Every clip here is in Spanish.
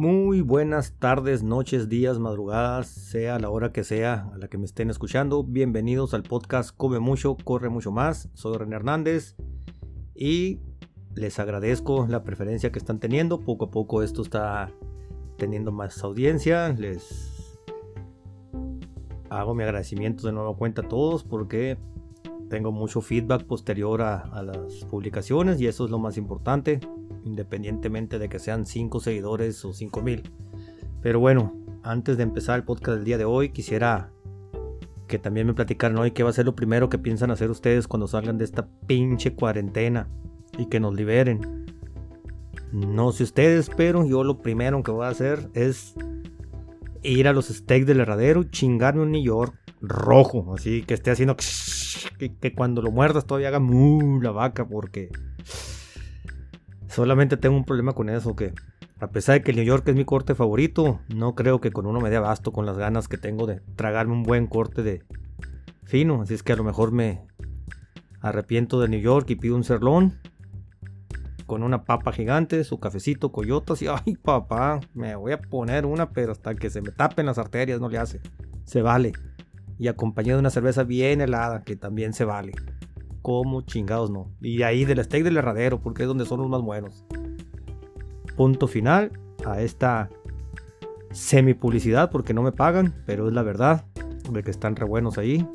Muy buenas tardes, noches, días, madrugadas, sea la hora que sea a la que me estén escuchando. Bienvenidos al podcast Come mucho, corre mucho más. Soy René Hernández y les agradezco la preferencia que están teniendo. Poco a poco esto está teniendo más audiencia. Les hago mi agradecimiento de nueva cuenta a todos porque tengo mucho feedback posterior a, las publicaciones y eso es lo más importante independientemente de que sean 5 seguidores o 5 mil. Pero bueno, antes de empezar el podcast del día de hoy, quisiera que también me platicaran hoy qué va a ser lo primero que piensan hacer ustedes cuando salgan de esta pinche cuarentena y que nos liberen. No sé ustedes, pero yo lo primero que voy a hacer es ir a los steaks del herradero, chingarme un New York rojo, así que esté haciendo que, cuando lo muerdas todavía haga la vaca porque Solamente tengo un problema con eso, que a pesar de que el New York es mi corte favorito, no creo que con uno me dé abasto con las ganas que tengo de tragarme un buen corte de fino. Así es que a lo mejor me arrepiento de New York y pido un serlón con una papa gigante, su cafecito, coyotas y ay papá, me voy a poner una, pero hasta que se me tapen las arterias no le hace. Se vale. Y acompañado de una cerveza bien helada, que también se vale como chingados no. Y ahí del steak del herradero, porque es donde son los más buenos. Punto final a esta semi publicidad, porque no me pagan, pero es la verdad, de que están re buenos ahí.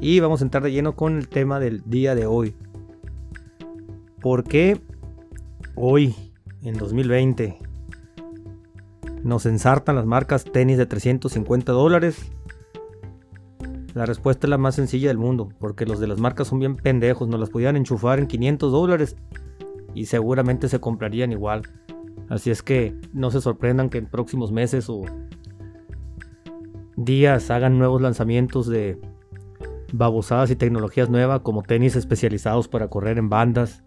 Y vamos a entrar de lleno con el tema del día de hoy. ¿Por qué hoy, en 2020, nos ensartan las marcas tenis de 350 dólares la respuesta es la más sencilla del mundo, porque los de las marcas son bien pendejos, nos las podían enchufar en 500 dólares y seguramente se comprarían igual. Así es que no se sorprendan que en próximos meses o días hagan nuevos lanzamientos de babosadas y tecnologías nuevas como tenis especializados para correr en bandas,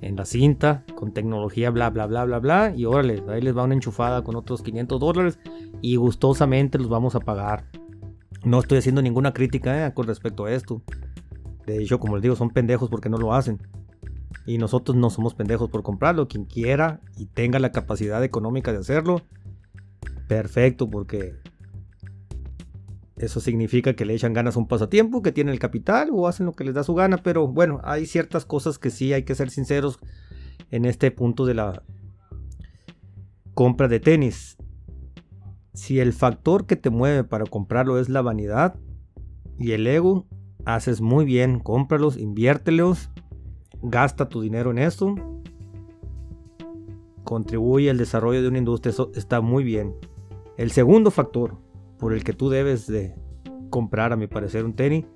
en la cinta, con tecnología bla bla bla bla bla y órale, ahí les va una enchufada con otros 500 dólares y gustosamente los vamos a pagar. No estoy haciendo ninguna crítica eh, con respecto a esto. De hecho, como les digo, son pendejos porque no lo hacen. Y nosotros no somos pendejos por comprarlo. Quien quiera y tenga la capacidad económica de hacerlo, perfecto, porque eso significa que le echan ganas a un pasatiempo, que tienen el capital o hacen lo que les da su gana. Pero bueno, hay ciertas cosas que sí hay que ser sinceros en este punto de la compra de tenis si el factor que te mueve para comprarlo es la vanidad y el ego, haces muy bien, cómpralos, inviértelos, gasta tu dinero en eso, contribuye al desarrollo de una industria, eso está muy bien. El segundo factor por el que tú debes de comprar, a mi parecer, un tenis,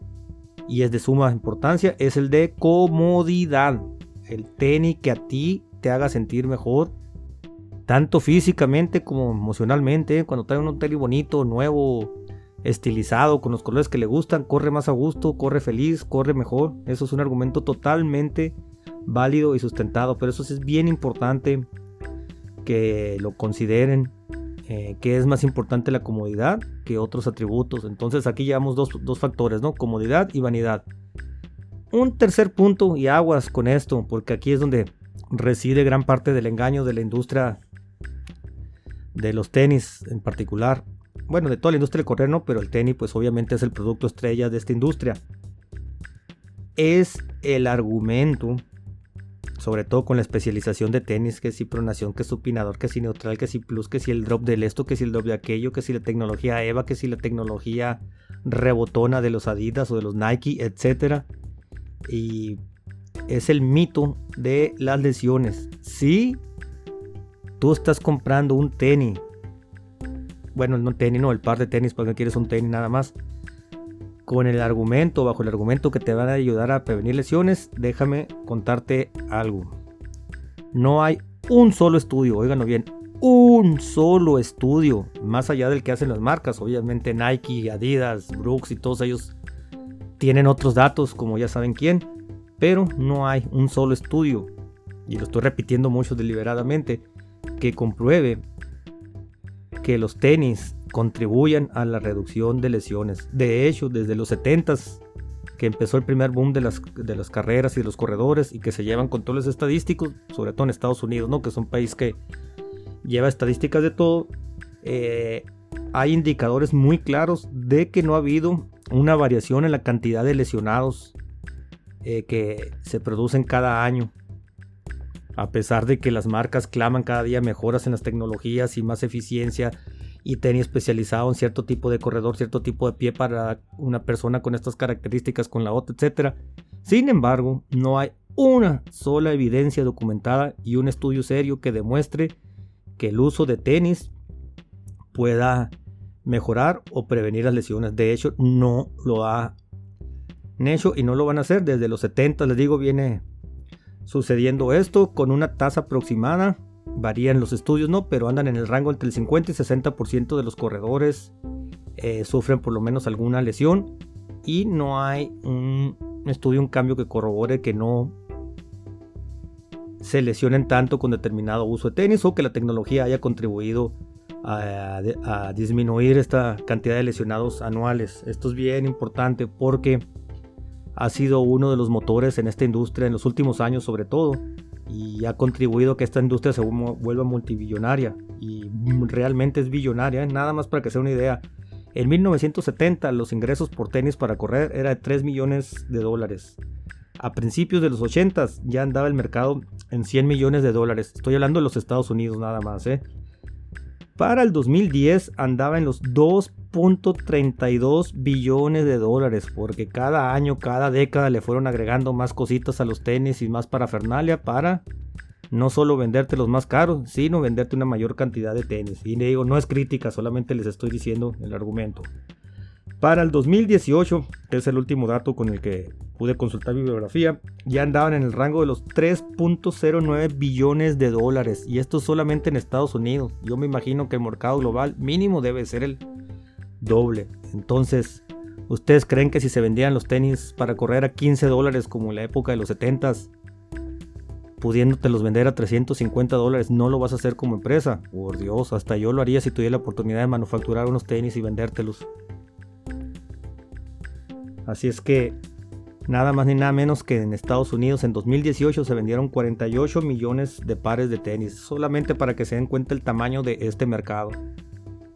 y es de suma importancia, es el de comodidad. El tenis que a ti te haga sentir mejor tanto físicamente como emocionalmente. Cuando trae un hotel bonito, nuevo, estilizado, con los colores que le gustan, corre más a gusto, corre feliz, corre mejor. Eso es un argumento totalmente válido y sustentado, pero eso sí es bien importante que lo consideren, eh, que es más importante la comodidad que otros atributos. Entonces aquí llevamos dos, dos factores, ¿no? Comodidad y vanidad. Un tercer punto y aguas con esto, porque aquí es donde reside gran parte del engaño de la industria de los tenis en particular. Bueno, de toda la industria del correr no, pero el tenis pues obviamente es el producto estrella de esta industria. Es el argumento, sobre todo con la especialización de tenis, que si pronación, que supinador, que si neutral, que si plus, que si el drop del esto, que si el drop de aquello, que si la tecnología EVA, que si la tecnología rebotona de los Adidas o de los Nike, etc. Y es el mito de las lesiones. Sí, tú estás comprando un tenis, bueno, no tenis, no, el par de tenis porque quieres un tenis nada más, con el argumento, bajo el argumento que te van a ayudar a prevenir lesiones, déjame contarte algo. No hay un solo estudio, oíganlo bien, un solo estudio, más allá del que hacen las marcas, obviamente Nike, Adidas, Brooks y todos ellos tienen otros datos, como ya saben quién, pero no hay un solo estudio, y lo estoy repitiendo mucho deliberadamente, que compruebe que los tenis contribuyan a la reducción de lesiones. De hecho, desde los 70s que empezó el primer boom de las, de las carreras y de los corredores y que se llevan controles estadísticos, sobre todo en Estados Unidos, ¿no? que es un país que lleva estadísticas de todo, eh, hay indicadores muy claros de que no ha habido una variación en la cantidad de lesionados eh, que se producen cada año. A pesar de que las marcas claman cada día mejoras en las tecnologías y más eficiencia y tenis especializado en cierto tipo de corredor, cierto tipo de pie para una persona con estas características, con la otra, etc. Sin embargo, no hay una sola evidencia documentada y un estudio serio que demuestre que el uso de tenis pueda mejorar o prevenir las lesiones. De hecho, no lo ha hecho y no lo van a hacer. Desde los 70, les digo, viene sucediendo esto con una tasa aproximada. Varían los estudios, ¿no? Pero andan en el rango entre el 50 y 60% de los corredores eh, sufren por lo menos alguna lesión. Y no hay un estudio, un cambio que corrobore que no se lesionen tanto con determinado uso de tenis o que la tecnología haya contribuido a, disminuir esta cantidad de lesionados anuales. Esto es bien importante porque ha sido uno de los motores en esta industria en los últimos años sobre todo y ha contribuido a que esta industria se vuelva multibillonaria y realmente es billonaria, ¿eh? nada más para que sea una idea. En 1970 los ingresos por tenis para correr era de 3 millones de dólares. A principios de los 80 ya andaba el mercado en 100 millones de dólares. Estoy hablando de los Estados Unidos nada más, ¿eh? Para el 2010 andaba en los 2.32 billones de dólares, porque cada año, cada década le fueron agregando más cositas a los tenis y más parafernalia para no solo venderte los más caros, sino venderte una mayor cantidad de tenis. Y digo, no es crítica, solamente les estoy diciendo el argumento. Para el 2018, que es el último dato con el que pude consultar bibliografía, ya andaban en el rango de los 3.09 billones de dólares. Y esto solamente en Estados Unidos. Yo me imagino que el mercado global mínimo debe ser el doble. Entonces, ¿ustedes creen que si se vendían los tenis para correr a 15 dólares como en la época de los 70s, pudiéndote los vender a 350 dólares, no lo vas a hacer como empresa? Por Dios, hasta yo lo haría si tuviera la oportunidad de manufacturar unos tenis y vendértelos. Así es que nada más ni nada menos que en Estados Unidos en 2018 se vendieron 48 millones de pares de tenis, solamente para que se den cuenta el tamaño de este mercado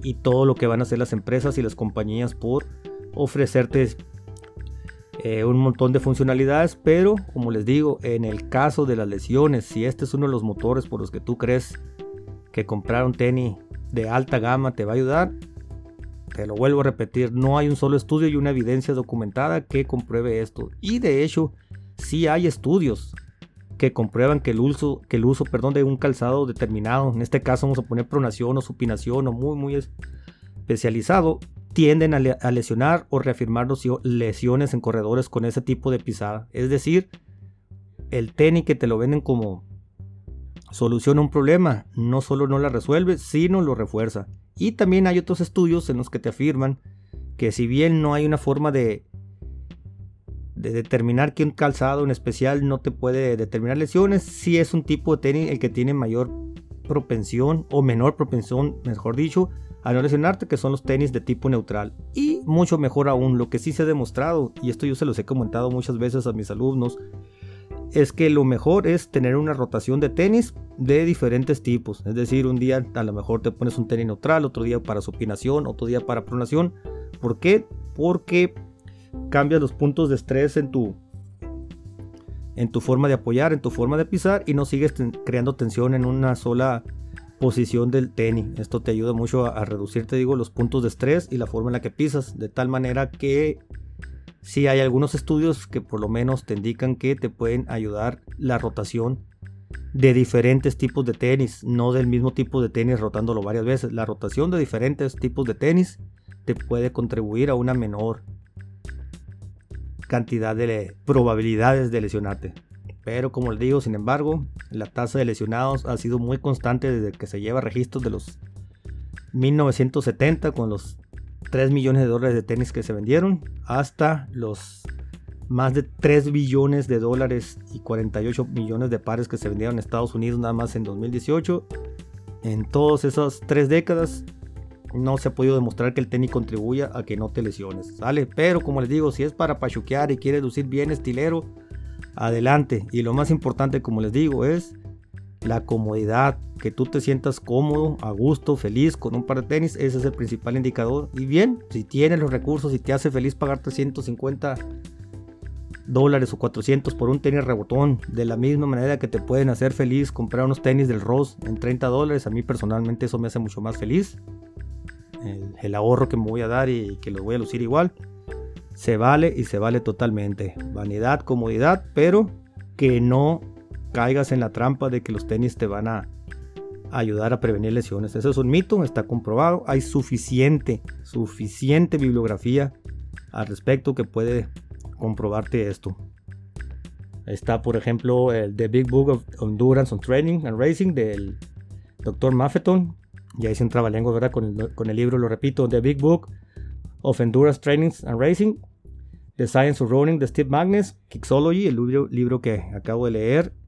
y todo lo que van a hacer las empresas y las compañías por ofrecerte eh, un montón de funcionalidades, pero como les digo, en el caso de las lesiones, si este es uno de los motores por los que tú crees que comprar un tenis de alta gama te va a ayudar, te lo vuelvo a repetir, no hay un solo estudio y una evidencia documentada que compruebe esto. Y de hecho, sí hay estudios que comprueban que el uso, que el uso perdón, de un calzado determinado, en este caso vamos a poner pronación o supinación o muy, muy especializado, tienden a, lesionar o reafirmar lesiones en corredores con ese tipo de pisada. Es decir, el tenis que te lo venden como solución a un problema, no solo no la resuelve, sino lo refuerza. Y también hay otros estudios en los que te afirman que si bien no hay una forma de, de determinar que un calzado en especial no te puede determinar lesiones, si es un tipo de tenis el que tiene mayor propensión o menor propensión, mejor dicho, a no lesionarte, que son los tenis de tipo neutral. Y mucho mejor aún, lo que sí se ha demostrado, y esto yo se los he comentado muchas veces a mis alumnos, es que lo mejor es tener una rotación de tenis de diferentes tipos. Es decir, un día a lo mejor te pones un tenis neutral, otro día para supinación, otro día para pronación. ¿Por qué? Porque cambias los puntos de estrés en tu, en tu forma de apoyar, en tu forma de pisar y no sigues creando tensión en una sola posición del tenis. Esto te ayuda mucho a, a reducir, te digo, los puntos de estrés y la forma en la que pisas, de tal manera que si hay algunos estudios que por lo menos te indican que te pueden ayudar la rotación de diferentes tipos de tenis, no del mismo tipo de tenis rotándolo varias veces. La rotación de diferentes tipos de tenis te puede contribuir a una menor cantidad de probabilidades de lesionarte. Pero como les digo, sin embargo, la tasa de lesionados ha sido muy constante desde que se lleva registros de los 1970 con los 3 millones de dólares de tenis que se vendieron hasta los más de 3 billones de dólares y 48 millones de pares que se vendieron en Estados Unidos nada más en 2018. En todas esas tres décadas no se ha podido demostrar que el tenis contribuya a que no te lesiones, ¿sale? Pero como les digo, si es para pachuquear y quieres lucir bien estilero, adelante. Y lo más importante, como les digo, es la comodidad, que tú te sientas cómodo, a gusto, feliz con un par de tenis, ese es el principal indicador. Y bien, si tienes los recursos y te hace feliz pagar 350 dólares o 400 por un tenis rebotón, de la misma manera que te pueden hacer feliz comprar unos tenis del Ross en 30 dólares, a mí personalmente eso me hace mucho más feliz. El, ahorro que me voy a dar y que los voy a lucir igual, se vale y se vale totalmente. Vanidad, comodidad, pero que no caigas en la trampa de que los tenis te van a ayudar a prevenir lesiones. Eso es un mito, está comprobado. Hay suficiente, suficiente bibliografía al respecto que puede comprobarte esto. Está, por ejemplo, el The Big Book of Endurance on Training and Racing del Dr. Maffeton. Y ahí se entraba lengua, ¿verdad? Con el, con el libro, lo repito, The Big Book of Endurance Training and Racing. The Science of Running de Steve Magnus. Kixology, el libro, libro que acabo de leer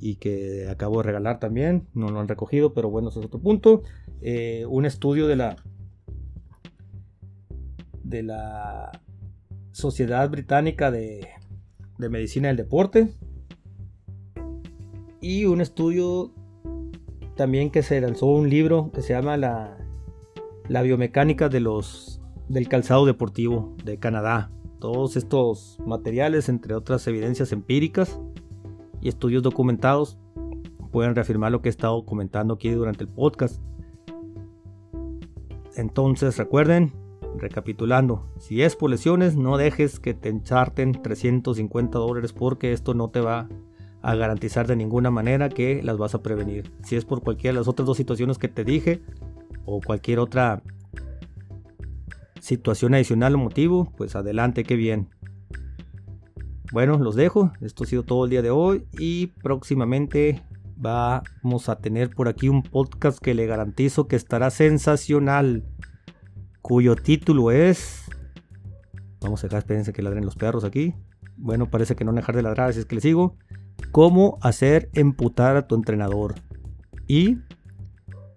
y que acabo de regalar también. No lo han recogido, pero bueno, ese es otro punto. Eh, un estudio de la de la Sociedad Británica de, de Medicina del Deporte y un estudio también que se lanzó un libro que se llama la, la biomecánica de los del calzado deportivo de Canadá. Todos estos materiales, entre otras evidencias empíricas, y estudios documentados pueden reafirmar lo que he estado comentando aquí durante el podcast. Entonces recuerden, recapitulando, si es por lesiones, no dejes que te encharten 350 dólares porque esto no te va a garantizar de ninguna manera que las vas a prevenir. Si es por cualquiera de las otras dos situaciones que te dije o cualquier otra situación adicional o motivo, pues adelante, que bien. Bueno, los dejo. Esto ha sido todo el día de hoy y próximamente vamos a tener por aquí un podcast que le garantizo que estará sensacional, cuyo título es... Vamos a dejar, espérense que ladren los perros aquí. Bueno, parece que no dejar de ladrar, así es que le sigo. ¿Cómo hacer emputar a tu entrenador? Y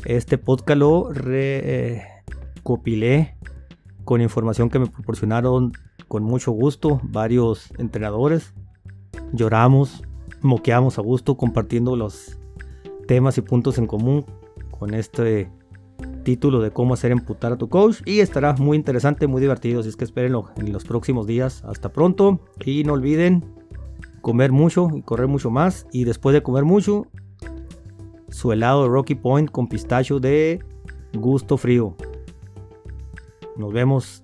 este podcast lo recopilé con información que me proporcionaron con mucho gusto varios entrenadores. Lloramos, moqueamos a gusto compartiendo los temas y puntos en común con este título de cómo hacer emputar a tu coach y estará muy interesante, muy divertido, así es que espérenlo en los próximos días. Hasta pronto y no olviden comer mucho y correr mucho más y después de comer mucho su helado de Rocky Point con pistacho de gusto frío. Nos vemos